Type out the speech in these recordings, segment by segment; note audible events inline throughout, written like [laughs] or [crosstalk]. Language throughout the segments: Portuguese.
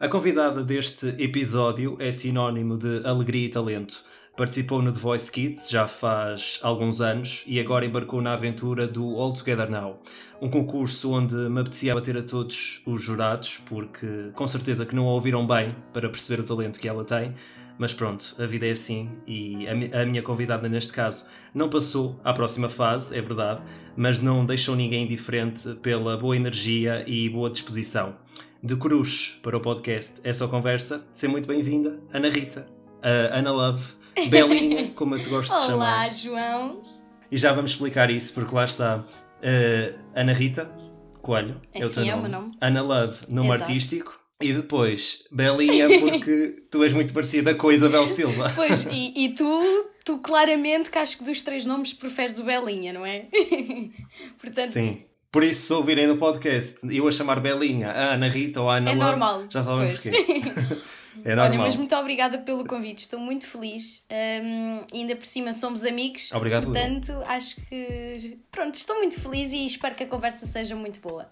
A convidada deste episódio é sinónimo de alegria e talento. Participou no The Voice Kids já faz alguns anos e agora embarcou na aventura do All Together Now, um concurso onde me apetecia bater a todos os jurados, porque com certeza que não a ouviram bem para perceber o talento que ela tem, mas pronto, a vida é assim e a, minha convidada neste caso não passou à próxima fase, é verdade, mas não deixou ninguém indiferente pela boa energia e boa disposição. De Cruz para o podcast Essa Conversa, seja muito bem-vinda, Ana Rita, Ana Love [laughs] Belinha, como eu te gosto de chamar. Olá, João. E já vamos explicar isso, porque lá está uh, Ana Rita Coelho, é, é o teu nome. É o meu nome. Ana Love, nome Exato. artístico. E depois, Belinha, porque [laughs] tu és muito parecida com a Isabel Silva. [laughs] Pois, e, e tu, tu claramente que acho que dos três nomes preferes o Belinha, não é? [laughs] Portanto, Sim. Por isso, se ouvirem no podcast eu a chamar Belinha, a Ana Rita ou a Ana é Love, normal. já sabem pois. porquê. É normal. Olha, mas muito obrigada pelo convite, estou muito feliz. Um, ainda por cima somos amigos. Obrigado. Portanto, acho que. Pronto, estou muito feliz e espero que a conversa seja muito boa.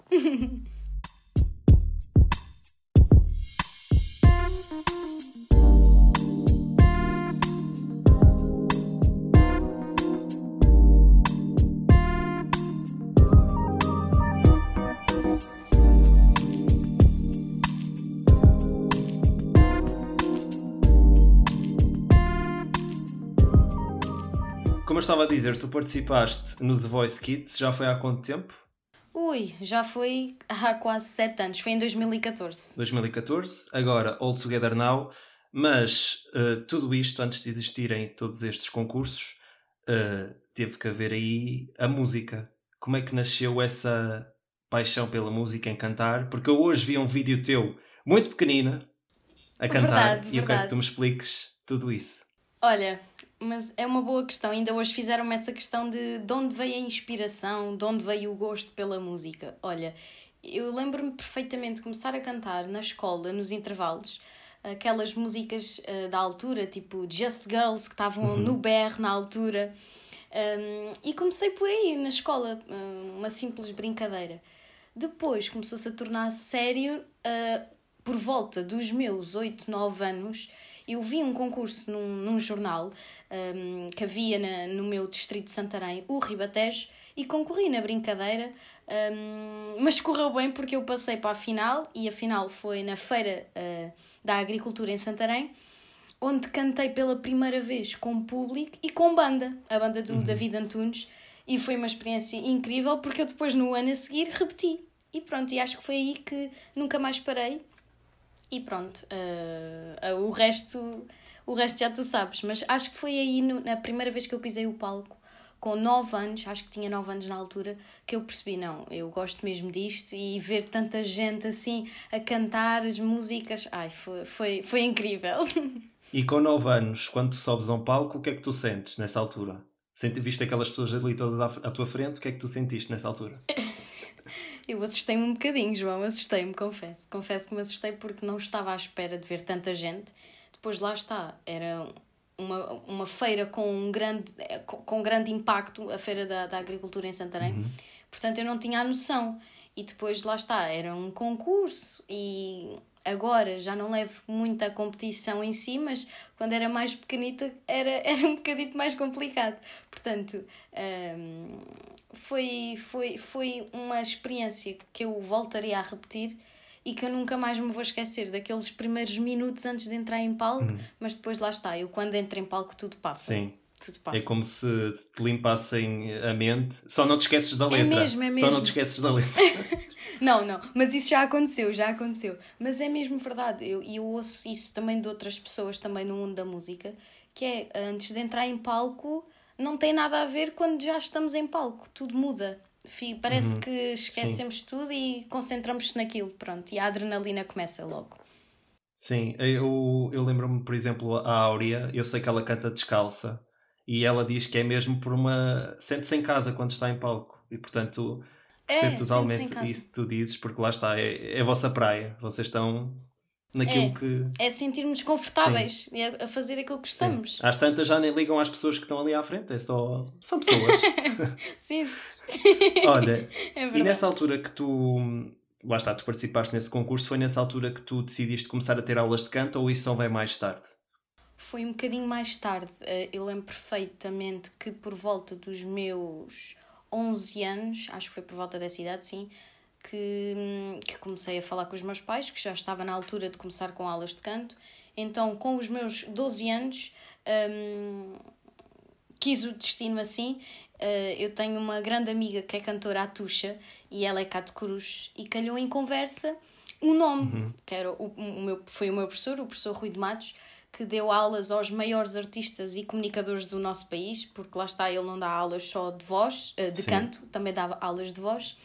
Como eu estava a dizer, tu participaste no The Voice Kids, já foi há quanto tempo? Ui, já foi há quase 7 anos, foi em 2014. 2014, agora All Together Now, mas uh, tudo isto, antes de existirem todos estes concursos, uh, teve que haver aí a música. Como é que nasceu essa paixão pela música em cantar? Porque eu hoje vi um vídeo teu, muito pequenina, a cantar, verdade, e verdade. eu quero que tu me expliques tudo isso. Olha, mas é uma boa questão. Ainda hoje fizeram-me essa questão de de onde veio a inspiração, de onde veio o gosto pela música. Olha, eu lembro-me perfeitamente de começar a cantar na escola, nos intervalos, aquelas músicas uh, da altura, tipo Just Girls, que estavam uhum. no BR na altura. Um, e comecei por aí, na escola, uma simples brincadeira. Depois começou-se a tornar sério uh, por volta dos meus 8, 9 anos eu vi um concurso num, num jornal um, que havia na, no meu distrito de Santarém, o Ribatejo, e concorri na brincadeira, um, mas correu bem porque eu passei para a final, e a final foi na Feira uh, da Agricultura em Santarém, onde cantei pela primeira vez com público e com banda, a banda do uhum. David Antunes, e foi uma experiência incrível porque eu depois no ano a seguir repeti. E pronto, e acho que foi aí que nunca mais parei e pronto, uh, uh, o resto o resto já tu sabes, mas acho que foi aí no, na primeira vez que eu pisei o palco, com 9 anos, acho que tinha 9 anos na altura, que eu percebi, não, eu gosto mesmo disto e ver tanta gente assim a cantar as músicas, ai, foi, foi, foi incrível. [laughs] E com 9 anos, quando tu sobes a um palco, o que é que tu sentes nessa altura? Viste aquelas pessoas ali todas à, à tua frente, o que é que tu sentiste nessa altura? [laughs] Eu assustei-me um bocadinho, João, assustei-me, confesso. Confesso que me assustei porque não estava à espera de ver tanta gente. Depois lá está, era uma, uma feira com um grande, com, com grande impacto, a Feira da, da Agricultura em Santarém. Uhum. Portanto, eu não tinha a noção. E depois lá está, era um concurso e agora já não levo muita competição em si, mas quando era mais pequenita era, [laughs] era um bocadito mais complicado. Portanto, hum, foi, foi, foi uma experiência que eu voltaria a repetir e que eu nunca mais me vou esquecer daqueles primeiros minutos antes de entrar em palco, hum. mas depois lá está, eu quando entro em palco tudo passa. Sim. Tudo passa. É como se te limpassem a mente. Só não te esqueces da é letra. É mesmo, é mesmo. Só não te esqueces da letra. [laughs] não, não, mas isso já aconteceu, já aconteceu. Mas é mesmo verdade. Eu, eu ouço isso também de outras pessoas também no mundo da música, que é antes de entrar em palco não tem nada a ver quando já estamos em palco, tudo muda. Parece uhum. que esquecemos Sim. tudo e concentramos-se naquilo, pronto, e a adrenalina começa logo. Sim, eu, eu lembro-me, por exemplo, a Áurea, eu sei que ela canta descalça e ela diz que é mesmo por uma. sente-se em casa quando está em palco e, portanto, percebo é, totalmente isso que tu dizes, porque lá está, é, é a vossa praia, vocês estão naquilo é, que. É sentirmos confortáveis e a fazer aquilo que estamos. Sim. Às tantas já nem ligam às pessoas que estão ali à frente, é só. São pessoas. [laughs] Sim. [laughs] Olha, é e nessa altura que tu lá está, tu participaste nesse concurso, foi nessa altura que tu decidiste começar a ter aulas de canto ou isso só veio mais tarde? Foi um bocadinho mais tarde. Eh, eu lembro perfeitamente que por volta dos meus 11 anos, acho que foi por volta dessa idade, sim, que, que comecei a falar com os meus pais, que já estava na altura de começar com aulas de canto. Então, com os meus 12 anos, hum, quis o destino assim. Uh, eu tenho uma grande amiga que é cantora Atuxa e ela é cá de Cruz e calhou em conversa um nome, uhum. que era o, o meu, foi o meu professor, o professor Rui de Matos, que deu aulas aos maiores artistas e comunicadores do nosso país, porque lá está, ele não dá aulas só de voz, uh, de Sim. canto, também dava aulas de voz.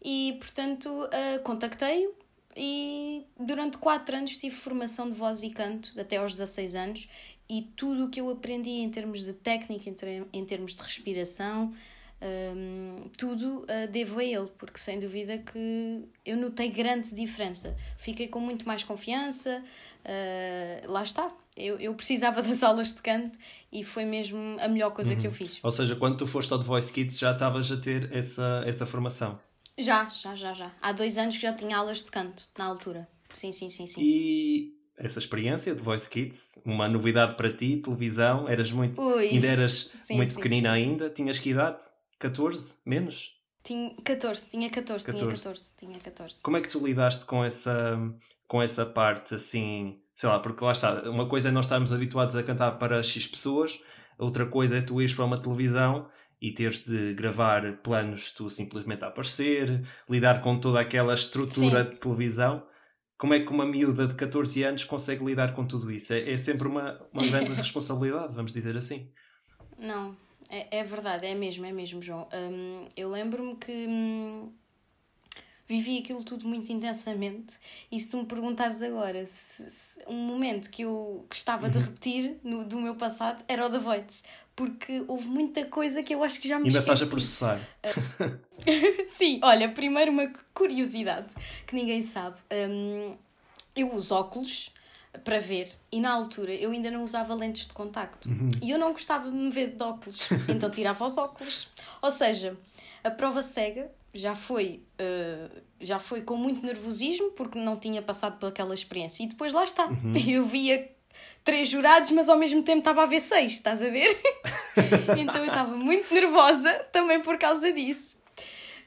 E, portanto, uh, contactei-o e durante quatro anos tive formação de voz e canto, até aos 16 anos, e tudo o que eu aprendi em termos de técnica, em, termos de respiração, um, tudo uh, devo a ele, porque sem dúvida que eu notei grande diferença. Fiquei com muito mais confiança, uh, lá está. Eu, eu precisava [laughs] das aulas de canto e foi mesmo a melhor coisa uhum. que eu uhum. fiz. Ou seja, quando tu foste ao The Voice Kids já estavas a ter essa, essa formação? Já, já, já, já. Há dois anos que já tinha aulas de canto, na altura. Sim, sim, sim, sim. E essa experiência de Voice Kids, uma novidade para ti, televisão, eras muito. Ui. Ainda eras [laughs] sim, muito sim, pequenina sim. ainda, tinhas que idade? 14? Menos? Tinha 14, tinha 14, 14, tinha 14, tinha 14. Como é que tu lidaste com essa, com essa parte assim, sei lá, porque lá está, uma coisa é nós estarmos habituados a cantar para X pessoas, outra coisa é tu ires para uma televisão e teres de gravar planos tu simplesmente a aparecer, lidar com toda aquela estrutura Sim. de televisão. Como é que uma miúda de 14 anos consegue lidar com tudo isso? É, é sempre uma, uma grande [laughs] responsabilidade, vamos dizer assim. Não, é, é verdade, é mesmo, é mesmo, João. Um, eu lembro-me que hum, vivi aquilo tudo muito intensamente. E se tu me perguntares agora se, se um momento que eu gostava uhum. de repetir no, do meu passado era o da Voice, porque houve muita coisa que eu acho que já me Ainda estás a processar. [laughs] Sim, olha, primeiro uma curiosidade que ninguém sabe. Um, eu uso óculos para ver e na altura eu ainda não usava lentes de contacto uhum. e eu não gostava de me ver de óculos, [laughs] então tirava os óculos. Ou seja, a prova cega já foi, uh, já foi com muito nervosismo porque não tinha passado por aquela experiência. E depois lá está. Uhum. [laughs] Eu via três jurados, mas ao mesmo tempo estava a ver seis, estás a ver? [laughs] então eu estava muito nervosa também por causa disso.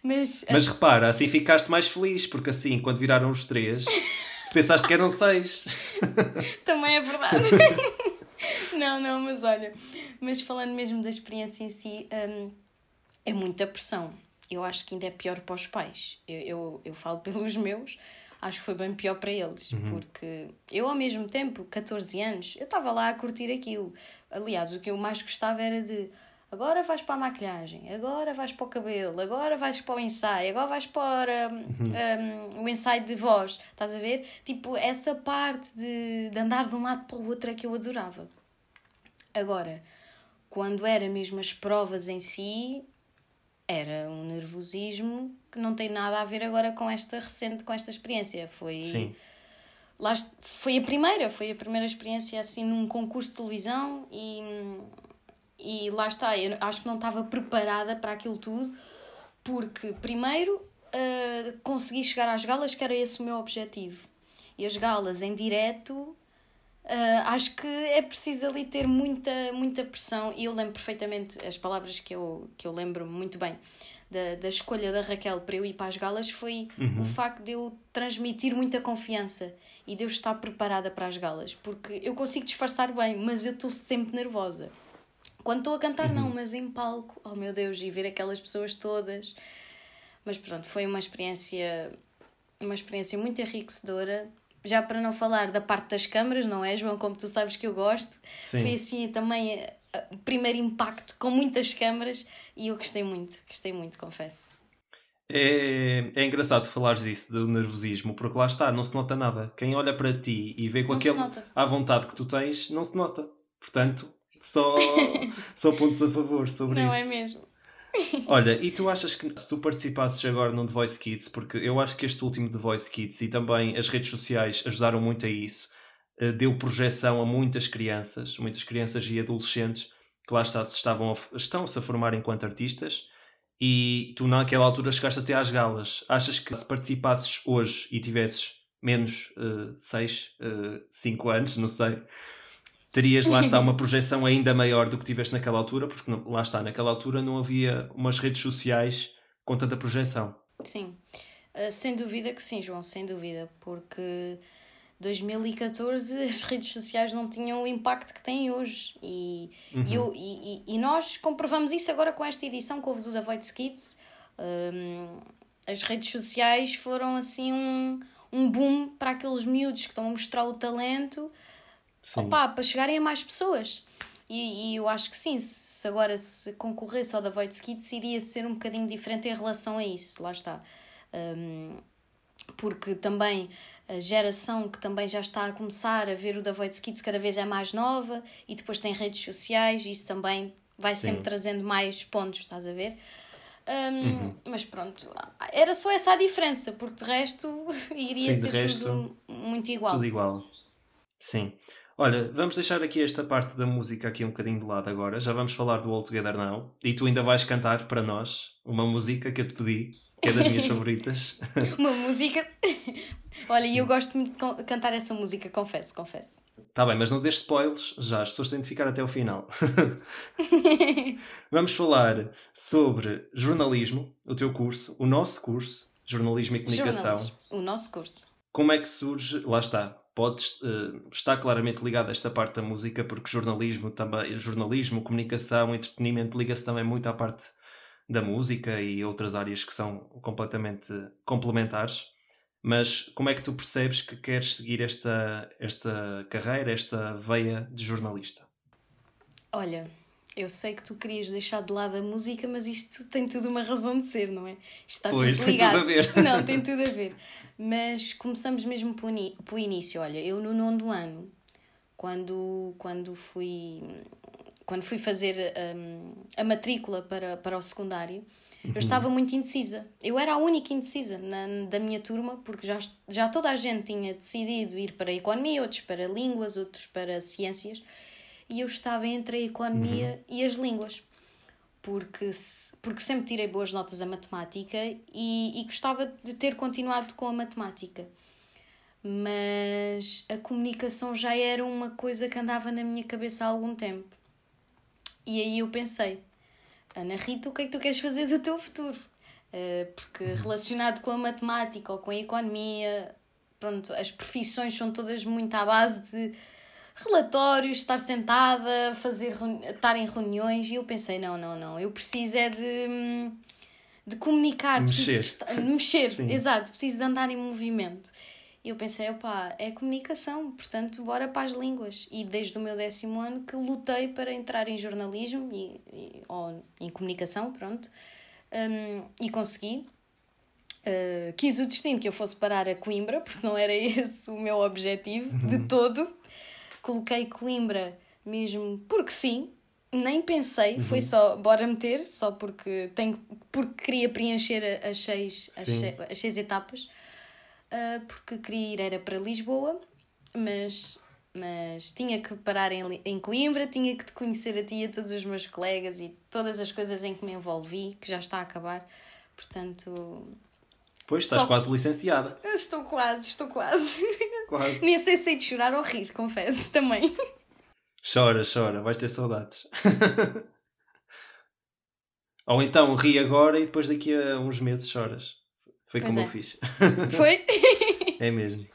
Mas, mas repara, assim ficaste mais feliz, porque assim, quando viraram os três, pensaste que eram seis. também é verdade. [laughs] não, não, mas olha, mas falando mesmo da experiência em si, hum, é muita pressão eu acho que ainda é pior para os pais. Eu, eu, eu falo [laughs] pelos meus, acho que foi bem pior para eles, uhum. porque eu, ao mesmo tempo, 14 anos, eu estava lá a curtir aquilo. Aliás, o que eu mais gostava era de agora vais para a maquilhagem, agora vais para o cabelo, agora vais para o ensaio, agora vais para um, uhum. um, o ensaio de voz, estás a ver? Tipo, essa parte de, de andar de um lado para o outro é que eu adorava. Agora, quando era mesmo as provas em si, era um nervosismo que não tem nada a ver agora com esta recente, com esta experiência. Foi. Sim. Lá, foi a primeira, foi a primeira experiência assim num concurso de televisão e, e lá está, eu acho que não estava preparada para aquilo tudo, porque primeiro uh, consegui chegar às galas, que era esse o meu objetivo. E as galas em direto Uh, acho que é preciso ali ter muita, muita pressão e eu lembro perfeitamente as palavras que eu, que eu lembro muito bem da, da escolha da Raquel para eu ir para as galas foi uhum. o facto de eu transmitir muita confiança e de eu estar preparada para as galas porque eu consigo disfarçar bem, mas eu estou sempre nervosa. Quando estou a cantar, uhum. não, mas em palco, oh meu Deus, e ver aquelas pessoas todas. Mas pronto, foi uma experiência, uma experiência muito enriquecedora já para não falar da parte das câmaras, não é, João? Como tu sabes que eu gosto. Sim. Foi assim também eh, o primeiro impacto com muitas câmaras e eu gostei muito, gostei muito, confesso. É, é engraçado falares disso, do nervosismo, porque lá está, não se nota nada. Quem olha para ti e vê com não aquele à vontade que tu tens, não se nota. Portanto, só, só pontos a favor sobre não isso. Não é mesmo? Olha, e tu achas que se tu participasses agora no The Voice Kids, porque eu acho que este último The Voice Kids e também as redes sociais ajudaram muito a isso, eh, deu projeção a muitas crianças, muitas crianças e adolescentes que lá está, se estavam a, estão-se a formar enquanto artistas e tu naquela altura chegaste até às galas. Achas que se participasses hoje e tivesses menos 6, uh, 5 uh, anos, não sei, terias lá está [laughs] uma projeção ainda maior do que tiveste naquela altura, porque lá está, naquela altura não havia umas redes sociais com tanta projeção. Sim, uh, sem dúvida que sim, João, sem dúvida, porque 2014 as redes sociais não tinham o impacto que têm hoje e, uhum. e, eu, e, e, nós comprovamos isso agora com esta edição que houve do The Voice Kids. Um, as redes sociais foram assim um, um boom para aqueles miúdos que estão a mostrar o talento opa, para chegarem a mais pessoas. E, e eu acho que sim, se agora se concorresse ao The Voice Kids iria ser um bocadinho diferente em relação a isso, lá está. Um, porque também a geração que também já está a começar a ver o The Voice Kids cada vez é mais nova e depois tem redes sociais, e isso também vai sempre trazendo mais pontos, estás a ver? Um, uhum. Mas pronto, era só essa a diferença, porque de resto [laughs] iria Sim, ser resto, tudo muito igual. Tudo igual. Sim. Olha, vamos deixar aqui esta parte da música aqui um bocadinho de lado agora. Já vamos falar do All Together Now. E tu ainda vais cantar para nós uma música que eu te pedi, que é das minhas [laughs] favoritas. [laughs] uma música. [laughs] Olha, e eu gosto muito de cantar essa música, confesso, confesso. Tá bem, mas não deixes spoilers, já as pessoas têm de ficar até o final. Vamos falar sobre jornalismo, o teu curso, o nosso curso, jornalismo e comunicação. Jornalismo, o nosso curso. Como é que surge? Lá está. Pode uh, estar claramente ligado a esta parte da música, porque jornalismo também, jornalismo, comunicação, entretenimento liga-se também muito à parte da música e outras áreas que são completamente complementares. Mas como é que tu percebes que queres seguir esta, esta carreira, esta veia de jornalista? Olha, eu sei que tu querias deixar de lado a música, mas isto tem tudo uma razão de ser, não é? Está pois, tudo ligado. Tem tudo a ver. Não, tem tudo a ver. Mas começamos mesmo pelo início. Olha, eu no nono ano, quando, quando fui quando fui fazer um, a matrícula para, para o secundário, eu uhum. estava muito indecisa. Eu era a única indecisa na, da minha turma, porque já, já toda a gente tinha decidido ir para a economia, outros para línguas, outros para ciências, e eu estava entre a economia uhum. e as línguas. Porque, porque sempre tirei boas notas a matemática e, e gostava de ter continuado com a matemática. Mas a comunicação já era uma coisa que andava na minha cabeça há algum tempo. E aí eu pensei, Ana Rita, o que é que tu queres fazer do teu futuro? Uh, porque uhum. relacionado com a matemática ou com a economia, pronto, as profissões são todas muito à base de relatórios, estar sentada, fazer, estar em reuniões, e eu pensei, não, não, não, eu preciso é de, de comunicar, mexer. preciso de mexer, exato, preciso de andar em movimento. E eu pensei, opá, é comunicação, portanto, bora para as línguas. E desde o meu décimo ano que lutei para entrar em jornalismo e, e ou em comunicação, pronto, um, e consegui. Uh, quis o destino que eu fosse parar a Coimbra, porque não era [laughs] esse o meu objetivo de uhum. todo. Coloquei Coimbra mesmo porque sim, nem pensei, uhum. foi só bora meter, só porque, tenho, porque queria preencher as seis, as seis, as seis etapas uh, porque queria ir era para Lisboa, mas, mas tinha que parar em, em Coimbra, tinha que te conhecer a ti e a todos os meus colegas e todas as coisas em que me envolvi, que já está a acabar. Portanto. Pois, estás Só... quase licenciada. Estou quase, estou quase. [laughs] Quase. Nem sei se sei de chorar ou rir, confesso, também. Chora, chora, vais ter saudades. [laughs] ou então ri agora e depois daqui a uns meses choras. Foi pois como é. eu fiz. [laughs] Foi? é mesmo.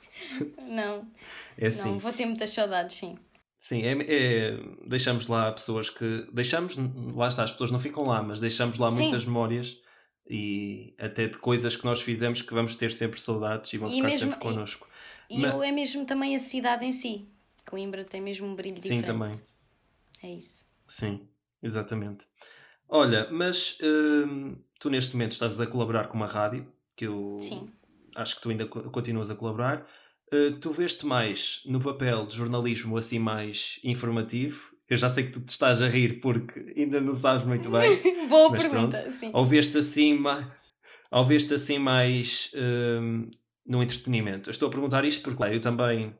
Não. É assim. Não, vou ter muitas saudades, sim. Sim, é, é, deixamos lá pessoas que. Deixamos, lá está, as pessoas não ficam lá, mas deixamos lá sim. muitas memórias e até de coisas que nós fizemos que vamos ter sempre saudades e vão e ficar mesmo, sempre connosco. E, e mas... é mesmo também a cidade em si. Coimbra tem mesmo um brilho Sim, diferente. Sim, também. É isso. Sim, exatamente. Olha, mas hum, tu neste momento estás a colaborar com uma rádio que eu Sim. acho que tu ainda continuas a colaborar. Uh, tu veste mais no papel de jornalismo assim mais informativo. Eu já sei que tu te estás a rir porque ainda não sabes muito bem. [laughs] Boa pergunta, pronto. sim. Ou veste assim, ou veste assim mais uh, no entretenimento. Eu estou a perguntar isto porque eu também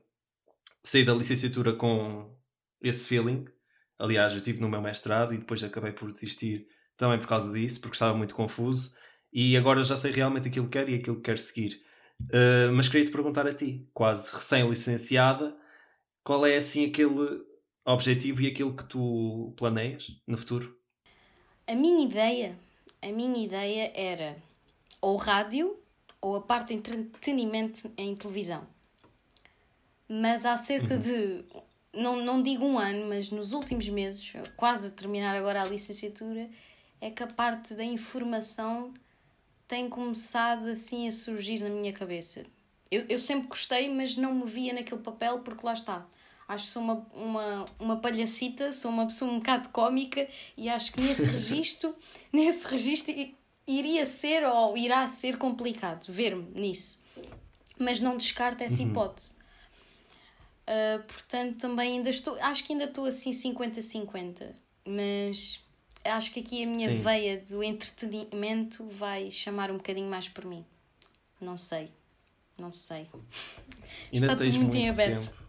saí da licenciatura com esse feeling. Aliás, eu estive no meu mestrado e depois acabei por desistir também por causa disso, porque estava muito confuso. E agora já sei realmente aquilo que quero e aquilo que quero seguir. Uh, mas queria te perguntar a ti, quase recém-licenciada, qual é assim aquele objetivo e aquilo que tu planeias no futuro? A minha ideia, a minha ideia era ou rádio ou a parte de entretenimento em televisão. Mas há cerca uhum. de, não, não digo um ano, mas nos últimos meses, quase a terminar agora a licenciatura, é que a parte da informação tem começado assim a surgir na minha cabeça. Eu, eu sempre gostei, mas não me via naquele papel porque lá está. Acho que sou uma, uma, uma palhacita, sou uma pessoa um bocado cómica e acho que nesse [laughs] registro, nesse registro iria ser ou irá ser complicado ver-me nisso. Mas não descarto essa uhum. hipótese. Uh, portanto, também ainda estou, acho que ainda estou assim 50-50, mas acho que aqui a minha Sim. veia do entretenimento vai chamar um bocadinho mais por mim. Não sei, não sei. Ainda Está tudo muito em aberto. Tempo.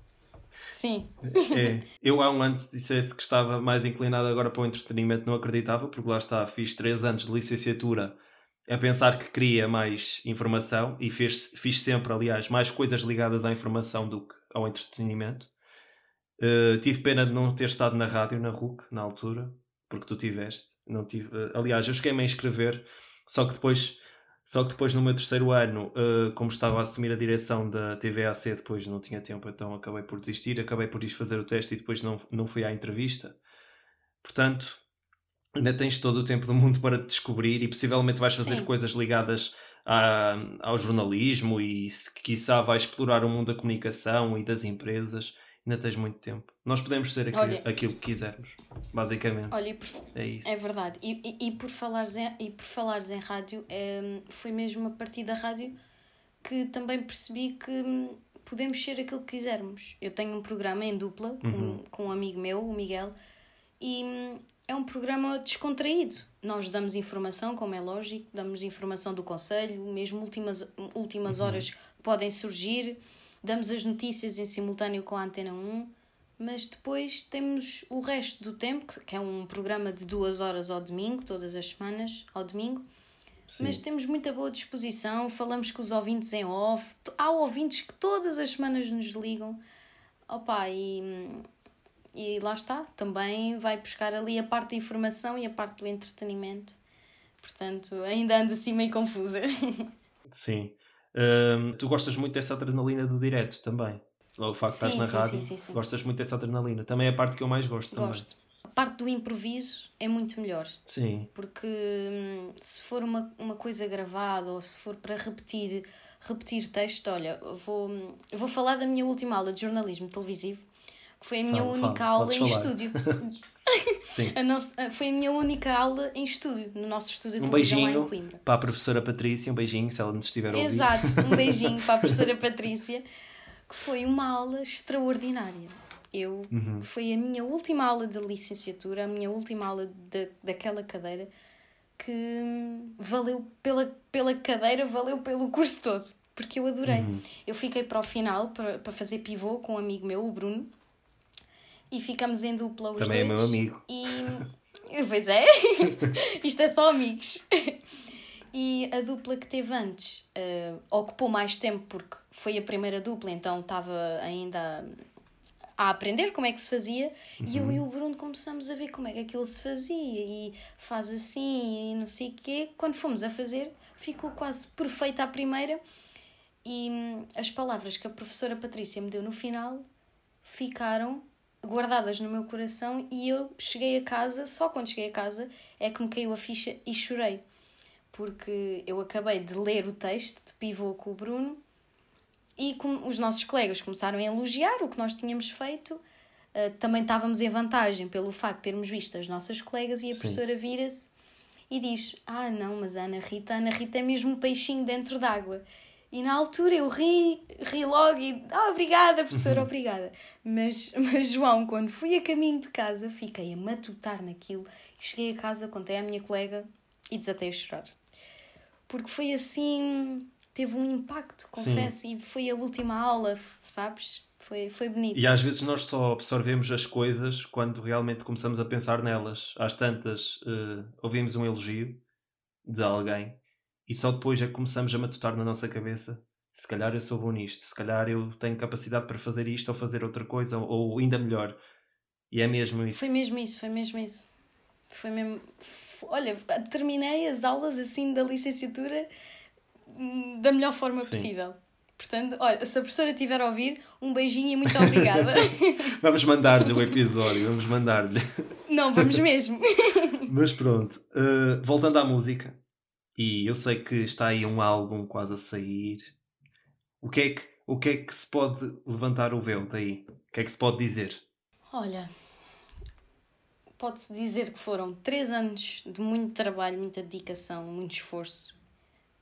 Sim. É, eu há um ano dissesse que estava mais inclinado agora para o entretenimento, não acreditava, porque lá está, fiz três anos de licenciatura a pensar que queria mais informação e fiz, fiz sempre, aliás, mais coisas ligadas à informação do que ao entretenimento. Uh, tive pena de não ter estado na rádio, na RUC, na altura, porque tu tiveste. Não tive, uh, aliás, eu cheguei-me a inscrever, só que depois só que depois no meu terceiro ano, uh, como estava a assumir a direção da TVAC, depois não tinha tempo, então acabei por desistir, acabei por ir fazer o teste e depois não, não fui à entrevista. Portanto, ainda tens todo o tempo do mundo para te descobrir e possivelmente vais fazer Sim. coisas ligadas a, ao jornalismo e se quiçá vais explorar o mundo da comunicação e das empresas ainda tens muito tempo. Nós podemos ser aquilo, Olha, aquilo que quisermos, basicamente. Olha, por, é isso. É verdade. E, e, e, por falares em, e por falares em rádio, é, foi mesmo a partir da rádio que também percebi que hum, podemos ser aquilo que quisermos. Eu tenho um programa em dupla com, uhum. com um amigo meu, o Miguel, e hum, é um programa descontraído. Nós damos informação, como é lógico, damos informação do Conselho, mesmo últimas, últimas uhum. horas podem surgir damos as notícias em simultâneo com a Antena 1, mas depois temos o resto do tempo, que é um programa de duas horas ao domingo, todas as semanas ao domingo. Sim. Mas temos muita boa disposição, falamos com os ouvintes em off. Há ouvintes que todas as semanas nos ligam. Opa, e, e lá está, também vai buscar ali a parte da informação e a parte do entretenimento. Portanto, ainda ando assim meio confusa. [laughs] Sim tu gostas muito dessa adrenalina do direto também. O facto de estás na sim, rádio, sim, sim, gostas muito dessa adrenalina. Também é a parte que eu mais gosto. Gosto. Também. A parte do improviso é muito melhor. Sim. Porque hum, se for uma, uma coisa gravada ou se for para repetir, repetir texto, olha, vou, vou falar da minha última aula de jornalismo televisivo, que foi a minha fala, única fala, aula em falar. estúdio. [laughs] Sim. A nossa, foi a minha única aula em estúdio, no nosso estúdio de um beijinho lá em Coimbra. Para a professora Patrícia, um beijinho se ela nos estiver a ouvir. Exato, um [laughs] beijinho para a professora Patrícia, que foi uma aula extraordinária. Eu, uhum. Foi a minha última aula de licenciatura, a minha última aula de, daquela cadeira, que valeu pela, pela cadeira, valeu pelo curso todo, porque eu adorei. Uhum. Eu fiquei para o final para, para fazer pivô com um amigo meu, o Bruno, e ficamos em dupla os Também dois. é meu amigo. E. [laughs] Pois é, [laughs] isto é só amigos. E a dupla que teve antes uh, ocupou mais tempo porque foi a primeira dupla, então estava ainda a, a aprender como é que se fazia. Uhum. E eu uhum. e o Bruno começamos a ver como é que aquilo se fazia e faz assim e não sei o quê. Quando fomos a fazer, ficou quase perfeita a primeira. E hum, as palavras que a professora Patrícia me deu no final ficaram guardadas no meu coração e eu cheguei a casa, só quando cheguei a casa é que me caiu a ficha e chorei. Porque eu acabei de ler o texto de pivô com o Bruno e com, os nossos colegas começaram a elogiar o que nós tínhamos feito. Uh, também estávamos em vantagem pelo facto de termos visto as nossas colegas e a Sim. professora vira-se e diz: Ah, não, mas a Ana Rita, a Ana Rita é mesmo um peixinho dentro d'água. E na altura eu ri, ri logo e ah, obrigada, professora, uhum. obrigada. Mas, [laughs] mas João, quando fui a caminho de casa, fiquei a matutar naquilo. Cheguei a casa, contei à minha colega e desatei a chorar. Porque foi assim, teve um impacto, confesso, Sim. e foi a última aula, sabes? Foi, foi bonito. E às vezes nós só absorvemos as coisas quando realmente começamos a pensar nelas. Às tantas, uh, ouvimos um elogio de alguém e só depois é que começamos a matutar na nossa cabeça. Se calhar eu sou bom nisto, se calhar eu tenho capacidade para fazer isto ou fazer outra coisa, ou, ou ainda melhor. E é mesmo isso. Foi mesmo isso, foi mesmo isso. Foi mesmo. Olha, terminei as aulas assim da licenciatura hum, da melhor forma Sim. possível. Portanto, olha, se a professora estiver a ouvir, um beijinho e muito obrigada. [laughs] vamos mandar-lhe o episódio, vamos mandar-lhe. Não, vamos mesmo. [laughs] Mas pronto, uh, voltando à música, e eu sei que está aí um álbum quase a sair. O que é que, o que, é que se pode levantar o véu daí? O que é que se pode dizer? Olha, pode-se dizer que foram três anos de muito trabalho, muita dedicação, muito esforço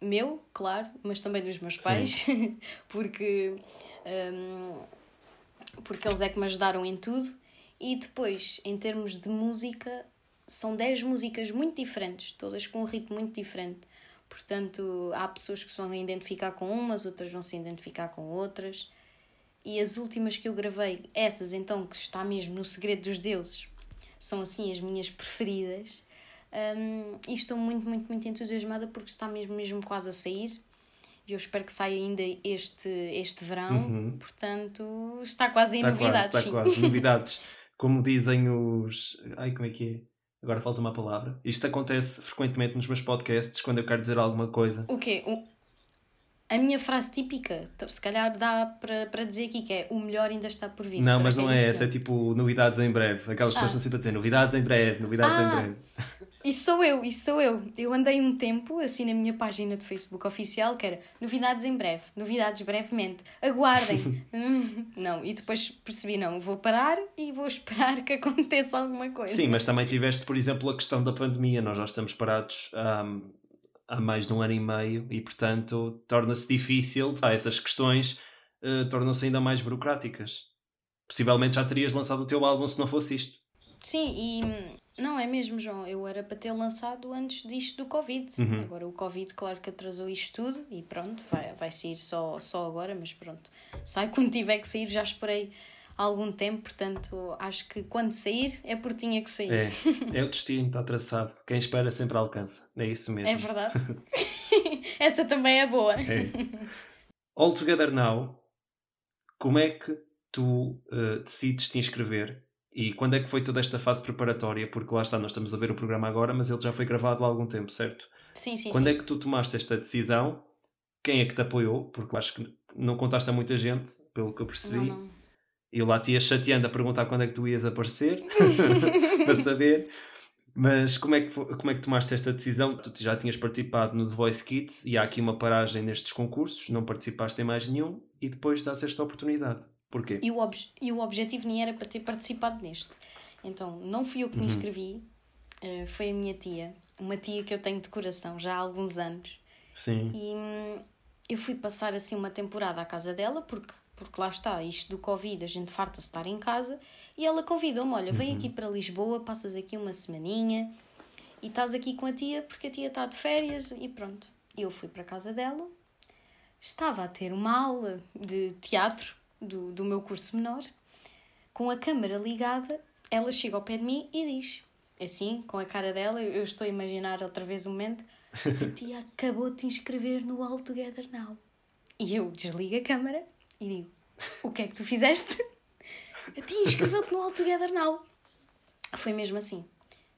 meu, claro, mas também dos meus pais, [laughs] porque, um, porque eles é que me ajudaram em tudo. E depois, em termos de música, são 10 músicas muito diferentes, todas com um ritmo muito diferente. Portanto, há pessoas que se vão identificar com umas, outras vão se identificar com outras. E as últimas que eu gravei, essas então que está mesmo no Segredo dos Deuses, são assim as minhas preferidas. Um, e estou muito, muito, muito entusiasmada porque está mesmo, mesmo quase a sair. E eu espero que saia ainda este, este verão. Uhum. Portanto, está quase em está novidades. Quase, está [laughs] quase. novidades. Como dizem os. Ai, como é que é? Agora falta uma palavra. Isto acontece frequentemente nos meus podcasts quando eu quero dizer alguma coisa. O quê? A minha frase típica, se calhar dá para, para dizer aqui que é o melhor ainda está por vir. Não, Será mas não é, é essa, é tipo novidades em breve. Aquelas pessoas ah. estão sempre a dizer novidades em breve, novidades ah. em breve. [laughs] Isso sou eu, isso sou eu. Eu andei um tempo assim na minha página de Facebook oficial que era novidades em breve, novidades brevemente, aguardem. [laughs] Hum, não, e depois percebi, não, vou parar e vou esperar que aconteça alguma coisa. Sim, mas também tiveste, por exemplo, a questão da pandemia. Nós já estamos parados há, há mais de um ano e meio e, portanto, torna-se difícil. Ah, essas questões uh, tornam-se ainda mais burocráticas. Possivelmente já terias lançado o teu álbum se não fosse isto. Sim, e não é mesmo, João. Eu era para ter lançado antes disto do Covid. Uhum. Agora o Covid, claro que atrasou isto tudo e pronto, vai, vai sair só, só agora, mas pronto. Sai quando tiver que sair, já esperei algum tempo, portanto acho que quando sair é porque tinha que sair. É, [laughs] é o destino, está traçado. Quem espera sempre alcança. É isso mesmo. É verdade. [laughs] Essa também é boa. É. All Together Now, como é que tu uh, decides te inscrever e quando é que foi toda esta fase preparatória? Porque lá está, nós estamos a ver o programa agora, mas ele já foi gravado há algum tempo, certo? Sim, sim. Quando sim. é que tu tomaste esta decisão? Quem é que te apoiou? Porque acho que não contaste a muita gente, pelo que eu percebi. Não, não. E lá te ia chateando a perguntar quando é que tu ias aparecer, [laughs] para saber. Mas como é, que, como é que tomaste esta decisão? Tu já tinhas participado no The Voice Kids e há aqui uma paragem nestes concursos, não participaste em mais nenhum e depois dás esta oportunidade. Porquê? E o, ob e o objetivo nem era para ter participado neste. Então, não fui eu que me uhum. inscrevi, uh, foi a minha tia, uma tia que eu tenho de coração já há alguns anos. Sim. E hum, eu fui passar assim uma temporada à casa dela, porque, porque lá está, isto do Covid, a gente farta-se estar em casa, e ela convidou-me: olha, vem uhum. aqui para Lisboa, passas aqui uma semaninha e estás aqui com a tia, porque a tia está de férias, e pronto. Eu fui para a casa dela, estava a ter uma aula de teatro do, do meu curso menor, com a câmara ligada, ela chega ao pé de mim e diz, assim, com a cara dela, eu estou a imaginar outra vez o um momento, a tia acabou de te inscrever no All Together Now. E eu desligo a câmara e digo, o que é que tu fizeste? A tia inscreveu-te no All Together Now. Foi mesmo assim.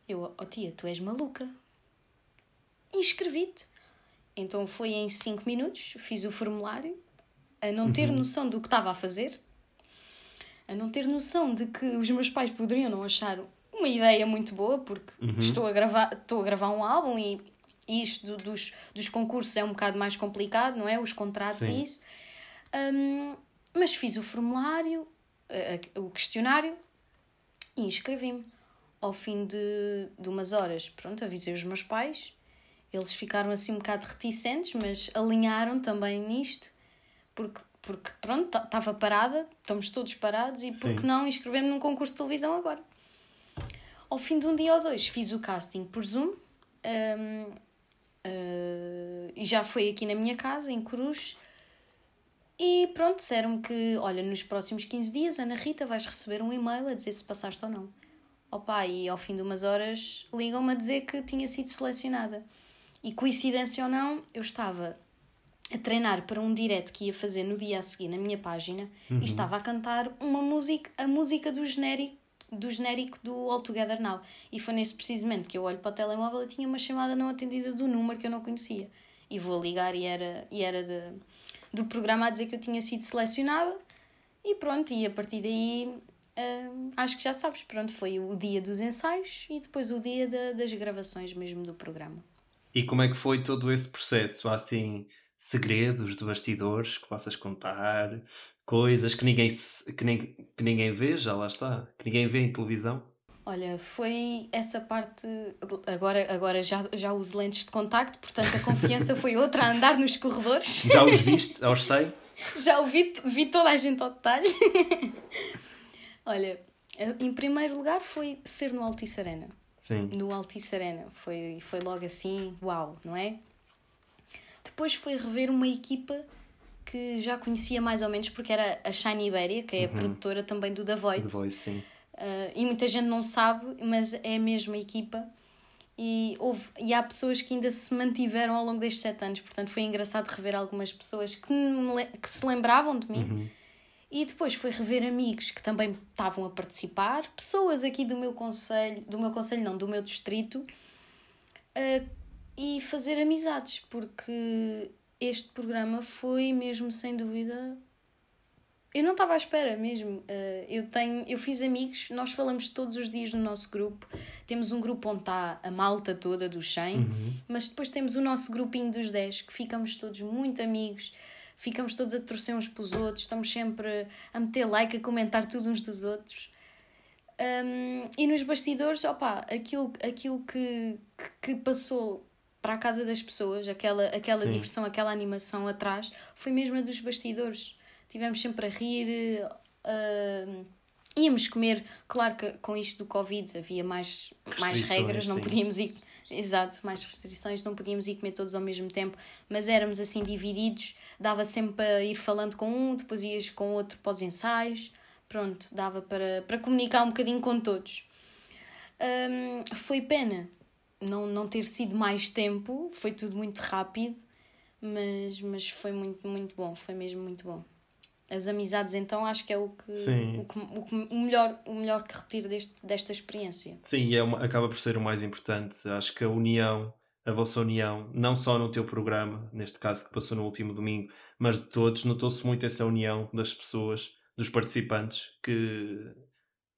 Eu, oh tia, tu és maluca. Inscrevi-te. Então foi em 5 minutos, fiz o formulário, a não ter uhum. noção do que estava a fazer, a não ter noção de que os meus pais poderiam não achar uma ideia muito boa, porque uhum. estou, a gravar, estou a gravar um álbum e isto dos, dos concursos é um bocado mais complicado, não é? Os contratos Sim. e isso. Um, mas fiz o formulário, o questionário e inscrevi-me. Ao fim de, de umas horas, pronto, avisei os meus pais. Eles ficaram assim um bocado reticentes, mas alinharam também nisto porque, porque pronto, estava parada, estamos todos parados e porque não inscrever-me num concurso de televisão agora? Ao fim de um dia ou dois fiz o casting por Zoom um, uh, e já foi aqui na minha casa, em Cruz, E pronto, disseram-me que, olha, nos próximos 15 dias, Ana Rita, vais receber um e-mail a dizer se passaste ou não. Opa, e ao fim de umas horas ligam-me a dizer que tinha sido selecionada. E coincidência ou não, eu estava a treinar para um direct que ia fazer no dia a seguir na minha página uhum. e estava a cantar uma música, a música do genérico do genérico do All Together Now. E foi nesse precisamente que eu olho para o telemóvel e tinha uma chamada não atendida do número que eu não conhecia. E vou ligar e era, e era de, do programa a dizer que eu tinha sido selecionada. E pronto, e a partir daí uh, acho que já sabes, pronto, foi o dia dos ensaios e depois o dia das gravações mesmo do programa. E como é que foi todo esse processo? Assim segredos de bastidores que possas contar? Coisas que ninguém, que, nem, que ninguém vê, já lá está, que ninguém vê em televisão? Olha, foi essa parte. Agora, agora já, já uso lentes de contacto, portanto a confiança foi outra a andar nos corredores. [laughs] Já os viste aos 100? Já o vi, vi toda a gente ao detalhe. Olha, em primeiro lugar foi ser no Altice Arena. Sim. No Altice Arena. Foi, foi logo assim, uau, não é? Depois foi rever uma equipa que já conhecia mais ou menos, porque era a Shiny Iberia, que é a uhum. produtora também do The Voice. The Voice, sim. Uh, e muita gente não sabe, mas é a mesma equipa. E, houve, e há pessoas que ainda se mantiveram ao longo destes sete anos, portanto foi engraçado rever algumas pessoas que, que se lembravam de mim. Uhum. E depois foi rever amigos que também estavam a participar, pessoas aqui do meu conselho, do meu conselho não, do meu distrito, uh, e fazer amizades, porque este programa foi mesmo sem dúvida eu não estava à espera mesmo. Uh, eu tenho, eu fiz amigos, nós falamos todos os dias no nosso grupo. Temos um grupo onde está a malta toda dos 100, uhum. mas depois temos o nosso grupinho dos 10 que ficamos todos muito amigos, ficamos todos a torcer uns para os outros, estamos sempre a meter like, a comentar tudo uns dos outros. Um, e nos bastidores, opa, aquilo, aquilo que, que, passou para a casa das pessoas, aquela, aquela diversão, aquela animação atrás, foi mesmo a dos bastidores tivemos sempre a rir. Uh, íamos comer, claro que com isto do Covid havia mais, mais regras, não sim. podíamos ir. Exato, mais restrições, não podíamos ir comer todos ao mesmo tempo, mas éramos assim divididos, dava sempre para ir falando com um, depois ias com outro para os ensaios, pronto, dava para, para comunicar um bocadinho com todos. Um, foi pena não, não ter sido mais tempo, foi tudo muito rápido, mas, mas foi muito, muito bom, foi mesmo muito bom. As amizades então acho que é o que, o, que, o, que, o, melhor o melhor que retiro deste, desta experiência. Sim e é uma, acaba por ser o mais importante. Acho que a união a vossa união não só no teu programa neste caso que passou no último domingo mas de todos notou-se muito essa união das pessoas dos participantes que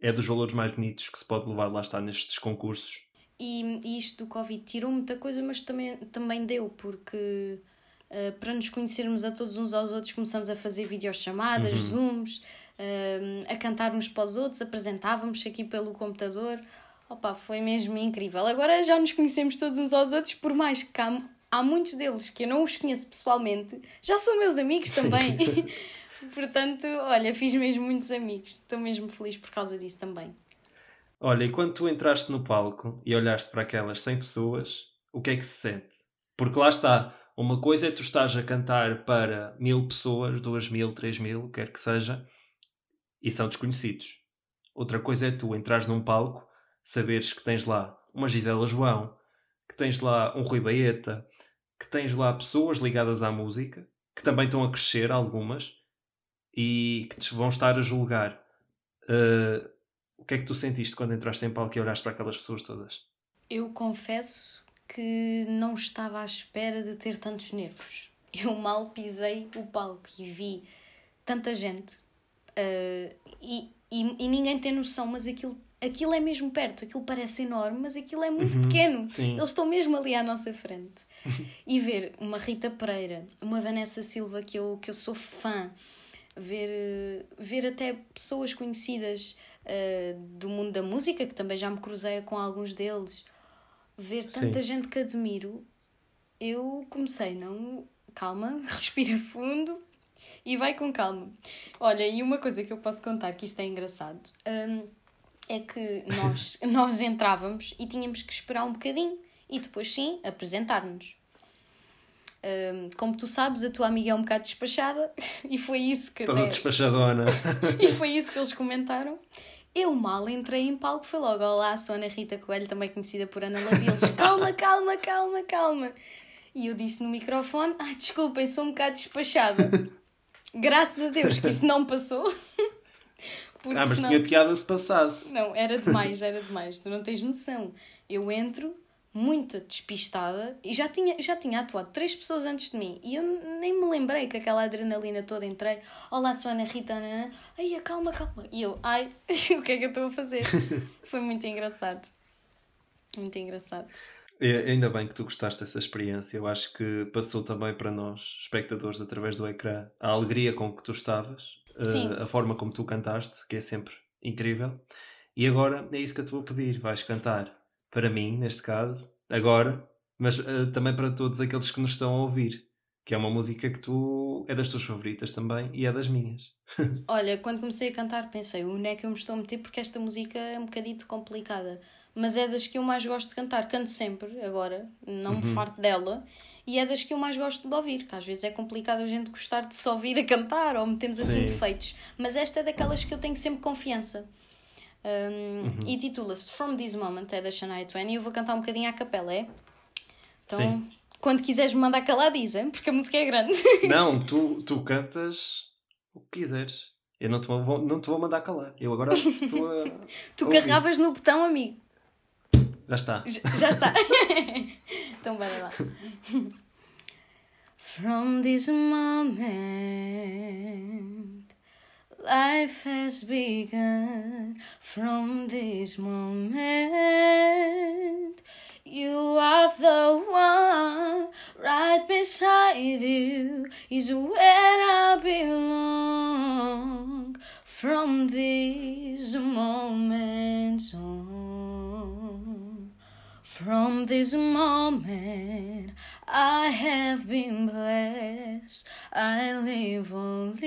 é dos valores mais bonitos que se pode levar lá está nestes concursos e, e isto do Covid tirou muita coisa mas também, também deu porque eh, para nos conhecermos a todos uns aos outros, começamos a fazer videochamadas, uhum. zooms, uh, a cantarmos para os outros, apresentávamos aqui pelo computador. Opa, foi mesmo incrível. Agora já nos conhecemos todos uns aos outros, por mais que há, há muitos deles que eu não os conheço pessoalmente, já são meus amigos também. [laughs] Portanto, olha, fiz mesmo muitos amigos. Estou mesmo feliz por causa disso também. Olha, e quando tu entraste no palco e olhaste para aquelas 100 pessoas, o que é que se sente? Porque lá está, uma coisa é tu estás a cantar para mil pessoas, duas mil, três mil, quer que seja, e são desconhecidos. Outra coisa é tu entrares num palco, saberes que tens lá uma Gisela João, que tens lá um Rui Baeta, que tens lá pessoas ligadas à música, que também estão a crescer, algumas, e que te vão estar a julgar. Uh, o que é que tu sentiste quando entraste em palco e olhaste para aquelas pessoas todas? Eu confesso que não estava à espera de ter tantos nervos. [laughs] Eu mal pisei o palco e vi tanta gente uh, e, e, e, ninguém tem noção, mas aquilo, aquilo é mesmo perto, aquilo parece enorme, mas aquilo é muito uhum, pequeno. Sim. Eles estão mesmo ali à nossa frente. [laughs] e ver uma Rita Pereira, uma Vanessa Silva que eu, que eu sou fã, ver, ver até pessoas conhecidas uh, do mundo da música, que também já me cruzei com alguns deles ver tanta Sim. gente que admiro, eu comecei, não, calma, [laughs] respira fundo e vai com calma. Olha, e uma coisa que eu posso contar que isto é engraçado hum, é que [laughs] nós, nós entrávamos e tínhamos que esperar um bocadinho e depois sim apresentar-nos. Um, como tu sabes, a tua amiga é um bocado despachada [laughs] e foi isso que Toda até... despachadona. e foi isso que eles comentaram. Eu mal entrei em palco, foi logo Olá, sou Ana Rita Coelho, também conhecida por Ana Lavilos. [laughs] Calma, calma, calma, calma. E eu disse no microfone: Ai, desculpem, sou um bocado despachada. [laughs] Graças a Deus que isso não passou. [laughs] Porque ah, mas senão... tinha piada se passasse. Não, era demais, era demais. Tu não tens noção. Eu entro muito despistada e já tinha, já tinha atuado três pessoas antes de mim e eu nem me lembrei que aquela adrenalina toda entrei. Olá, sou Ana Rita. Ana. Ai, calma, calma. E eu, ai, [laughs] o que é que eu estou a fazer? [laughs] Foi muito engraçado. Muito engraçado. É, ainda bem que tu gostaste dessa experiência. Eu acho que passou também para nós, espectadores, através do ecrã, a alegria com que tu estavas, a, eh, a forma como tu cantaste, que é sempre incrível. E agora é isso que eu te vou pedir. Vais cantar para mim, neste caso, agora, mas uh, também para todos aqueles que nos estão a ouvir. Que é uma música que tu é das tuas favoritas também e é das minhas. [laughs] Olha, quando comecei a cantar pensei, onde é que eu me estou a meter porque esta música é um bocadito complicada. Mas é das que eu mais gosto de cantar. Canto sempre, agora, não me uhum. farto dela. E é das que eu mais gosto de ouvir, que às vezes é complicado a gente gostar de só ouvir a cantar ou metemos assim Sim. defeitos. Mas esta é daquelas que eu tenho sempre confiança. Um, uhum. E titula-se From This Moment, é da Shania Twain, e eu vou cantar um bocadinho à capela, é? Então, Sim. quando quiseres me mandar calar, diz, é? porque a música é grande. [laughs] Não, tu, tu cantas o que quiseres. Eu não te vou, não te vou mandar calar. Eu agora estou a. [laughs] tu carregavas no botão, amigo. Já está. Já, já está. [laughs] então, bora lá. From this moment Life has begun from this moment. You are the one right beside you is where I belong from this moment on. From this moment, I have been blessed. I live only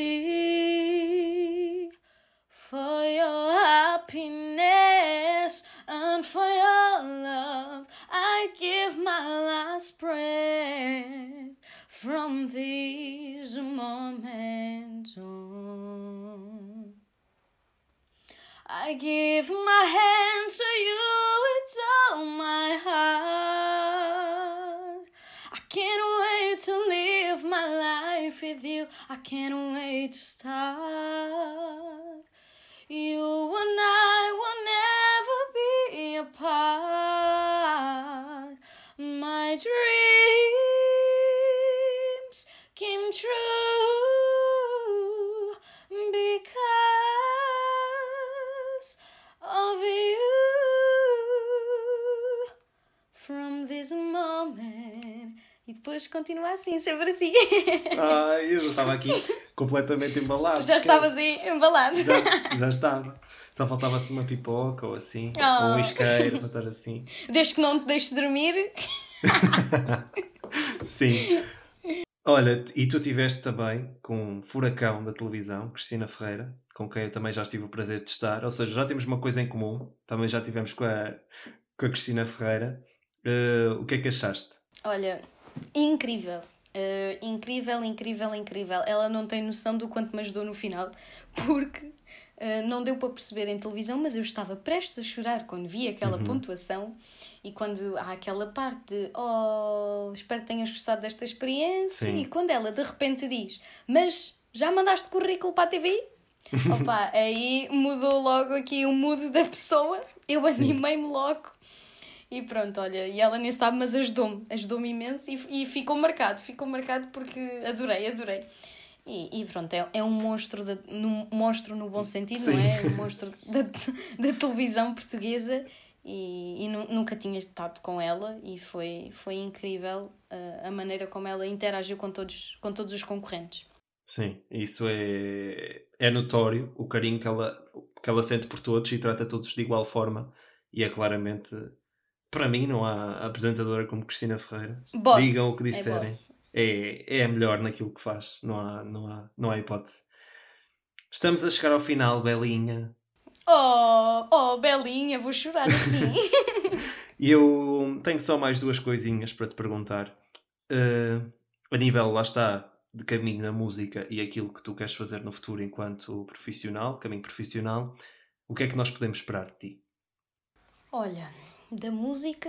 for your happiness and for your love. I give my last breath from this moment on. I give my hand to you with all my can't wait to start. E depois continua assim, sempre assim. Ai, eu já estava aqui completamente embalado. Já estavas aí embalado. Já, já estava. Só faltava assim uma pipoca ou assim, oh. ou um isqueiro para estar assim. Desde que não te deixes dormir. [laughs] Sim. Olha, e tu tiveste também com um furacão da televisão, Cristina Ferreira, com quem eu também já tive o prazer de estar. Ou seja, já temos uma coisa em comum. Também já tivemos com a, com a Cristina Ferreira. Uh, o que é que achaste? Olha, incrível. Uh, incrível, incrível, incrível. Ela não tem noção do quanto me ajudou no final, [laughs] porque uh, não deu para perceber em televisão, mas eu estava prestes a chorar quando vi aquela uhum. pontuação e quando há aquela parte de oh, espero que tenhas gostado desta experiência, Sim. e quando ela de repente diz, mas já mandaste currículo para a TV? [laughs] Opa, aí mudou logo aqui o mood da pessoa, eu animei-me logo e pronto, olha, e ela nem sabe, mas ajudou-me, ajudou-me imenso e, e ficou marcado, ficou marcado porque adorei, adorei. E, e pronto, é, é um monstro, de, no, monstro no bom sentido, Sim. não é? Um monstro da, da televisão portuguesa e, e nunca tinha estado com ela e foi, foi incrível uh, a maneira como ela interagiu com todos, com todos os concorrentes. Sim, isso é, é notório, o carinho que ela, que ela sente por todos e trata todos de igual forma e é claramente para mim não há apresentadora como Cristina Ferreira. Boss. Digam o que é disserem. É, é, é a melhor naquilo que faz. Não há, não, há, não há hipótese. Estamos a chegar ao final, Belinha. Oh, oh, Belinha, vou chorar assim. E [laughs] [laughs] eu tenho só mais duas coisinhas para te perguntar. Uh, a nível, lá está, de caminho na música e aquilo que tu queres fazer no futuro enquanto profissional, caminho profissional, o que é que nós podemos esperar de ti? Olha, da música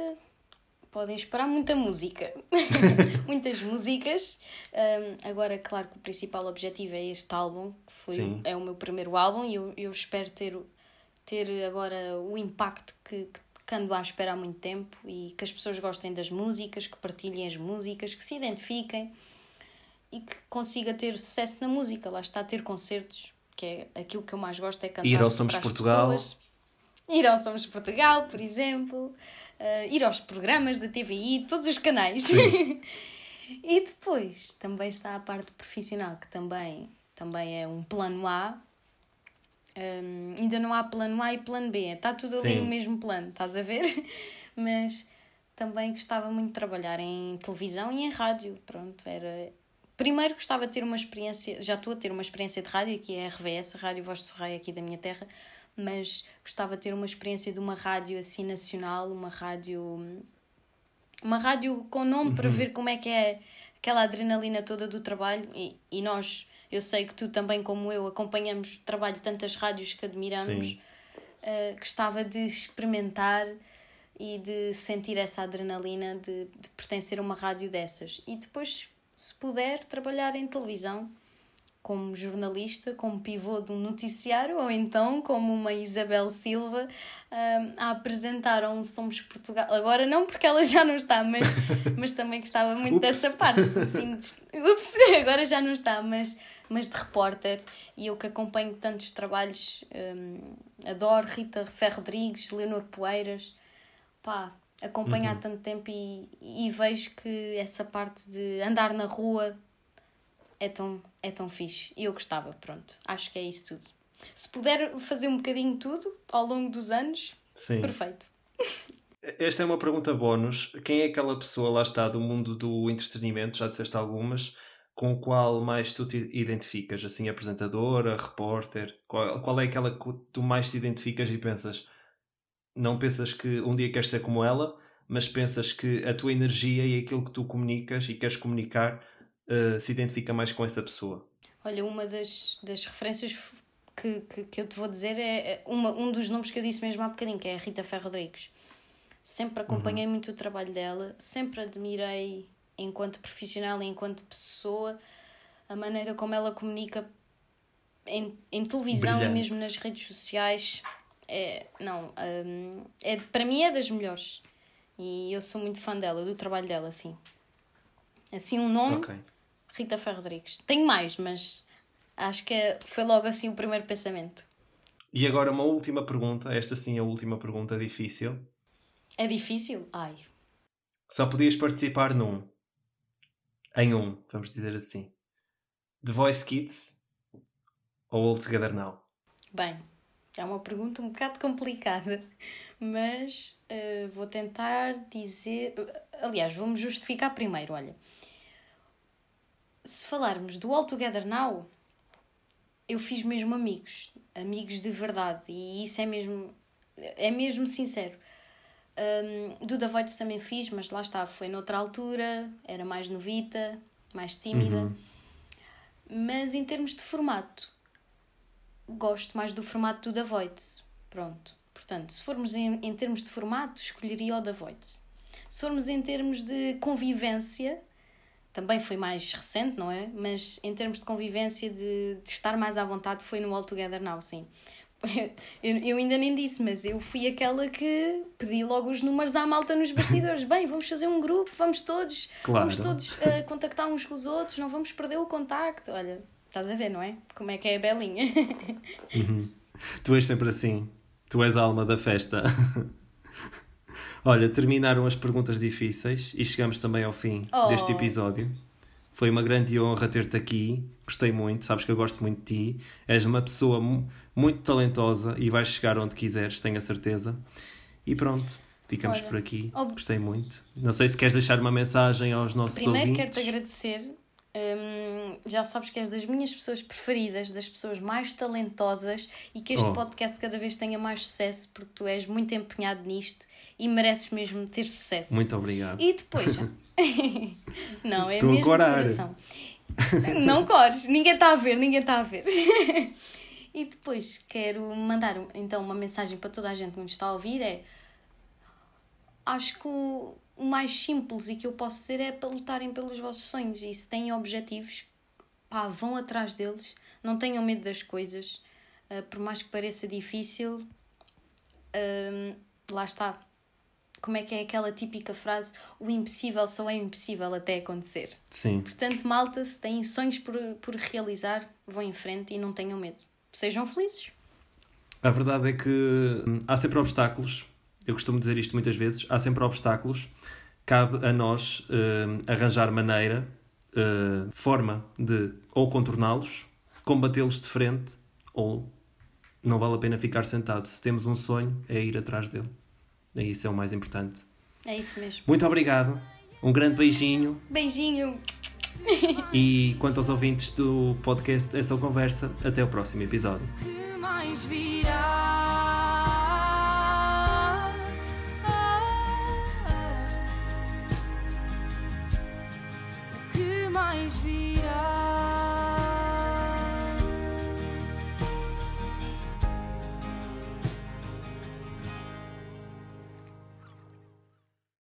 podem esperar muita música. [laughs] [laughs] Muitas músicas. Um, agora, claro que o principal objetivo é este álbum, que foi, é o meu primeiro álbum, e eu, eu espero ter, ter agora o impacto que, que, que ando à espera há muito tempo e que as pessoas gostem das músicas, que partilhem as músicas, que se identifiquem e que consiga ter sucesso na música. Lá está, ter concertos, que é aquilo que eu mais gosto, é cantar. Ir ao Somos Portugal. Pessoas. Ir ao Somos Portugal, por exemplo. Uh, ir aos programas da TVI, todos os canais. [laughs] e depois também está a parte profissional, que também, também é um plano A. Um, ainda não há plano A e plano B, está tudo ali Sim. no mesmo plano, estás a ver? [laughs] Mas também gostava muito de trabalhar em televisão e em rádio. Pronto, era, Primeiro gostava de ter uma experiência, já estou a ter uma experiência de rádio, aqui é a RVS, a Rádio Voz de Sorraia aqui da minha terra, mas gostava de ter uma experiência de uma rádio assim nacional, uma rádio uma rádio com nome uhum. para ver como é que é aquela adrenalina toda do trabalho. E, e nós, eu sei que tu também como eu acompanhamos o trabalho de tantas rádios que admiramos, uh, gostava de experimentar e de sentir essa adrenalina de, de pertencer a uma rádio dessas. E depois se puder, trabalhar em televisão como jornalista, como pivô de um noticiário, ou então como uma Isabel Silva um, a apresentar um Somos Portugal. Agora não porque ela já não está, mas, [laughs] mas também gostava muito dessa parte. Assim, ups, [laughs] agora já não está, mas, mas de repórter. E eu que acompanho tantos trabalhos, um, adoro Rita Ferro Rodrigues, Leonor Poeiras. Pá, acompanhar uhum. tanto tempo e, e vejo que essa parte de andar na rua é tão, é tão fixe. E eu gostava, pronto. Acho que é isso tudo. Se puder fazer um bocadinho tudo ao longo dos anos, Sim. perfeito. [laughs] Esta é uma pergunta bónus. Quem é aquela pessoa, lá está, do mundo do entretenimento, já disseste algumas, com o qual mais tu te identificas? Assim, apresentadora, repórter? Qual, qual é aquela que tu mais te identificas e pensas não pensas que um dia queres ser como ela, mas pensas que a tua energia e aquilo que tu comunicas e queres comunicar uh, se identifica mais com essa pessoa. Olha, uma das, das referências que, que, que eu te vou dizer é, é uma, um dos nomes que eu disse mesmo há bocadinho, que é a Rita Ferro Rodrigues. Sempre acompanhei uhum. muito o trabalho dela, sempre admirei enquanto profissional e enquanto pessoa a maneira como ela comunica em, em televisão Brilhante. e mesmo nas redes sociais é, não, um, é, para mim é das melhores. E eu sou muito fã dela, do trabalho dela, assim. Assim, um nome, okay. Rita Ferro Rodrigues. Tenho mais, mas acho que é, foi logo assim o primeiro pensamento. E agora uma última pergunta, esta sim é a última pergunta difícil. É difícil? Ai. Só podias participar num. Em um, vamos dizer assim. The Voice Kids ou All Together Now? Bem, é uma pergunta um bocado complicada, mas uh, vou tentar dizer. Aliás, vamos justificar primeiro. Olha, se falarmos do All Together Now, eu fiz mesmo amigos, amigos de verdade, e isso é mesmo, é mesmo sincero. Um, do The também fiz, mas lá está, foi noutra altura, era mais novita, mais tímida. Uhum. Mas em termos de formato, gosto mais do formato do The. Pronto. Portanto, se formos em, em termos de formato, escolheria o The. Se formos em termos de convivência, também foi mais recente, não é? Mas em termos de convivência, de, de estar mais à vontade, foi no All Together Now, sim. [laughs] Eu, eu ainda nem disse, mas eu fui aquela que pedi logo os números à malta nos bastidores. [laughs] Bem, vamos fazer um grupo, vamos todos, claro. vamos todos uh, contactar uns com os outros, não vamos perder o contacto. Olha, Estás a ver, não é? Como é que é a Belinha. Uhum. Tu és sempre assim. Tu és a alma da festa. [laughs] Olha, terminaram as perguntas difíceis e chegamos também ao fim oh. deste episódio. Foi uma grande honra ter-te aqui. Gostei muito, sabes que eu gosto muito de ti. És uma pessoa muito talentosa e vais chegar onde quiseres, tenho a certeza. E pronto, ficamos Olha, por aqui. Gostei muito. Não sei se queres deixar uma mensagem aos nossos Primeiro ouvintes. quero-te agradecer um, já sabes que és das minhas pessoas preferidas, das pessoas mais talentosas e que este oh. podcast cada vez tenha mais sucesso porque tu és muito empenhado nisto e mereces mesmo ter sucesso. Muito obrigado. E depois, [laughs] não, é Estou mesmo de coração. não cores, ninguém está a ver, ninguém está a ver. e depois quero mandar então uma mensagem para toda a gente que nos está a ouvir: é acho que o, o mais simples e que eu posso dizer é para lutarem pelos vossos sonhos e se têm objetivos, pá, vão atrás deles, não tenham medo das coisas, uh, por mais que pareça difícil, uh, lá está. Como é que é aquela típica frase? O impossível só é impossível até acontecer. Sim. Portanto, malta, se têm sonhos por, por realizar, vão em frente e não tenham medo. Sejam felizes. A verdade é que hum, há sempre obstáculos. Eu costumo dizer isto muitas vezes. Há sempre obstáculos. Cabe a nós uh, arranjar maneira, uh, forma de ou contorná-los, combatê-los de frente, ou não vale a pena ficar sentado. Se temos um sonho, é ir atrás dele. E isso é o mais importante. É isso mesmo. Muito obrigado. Um grande beijinho. Beijinho. E quanto aos ouvintes do podcast Essa Conversa, até o próximo episódio.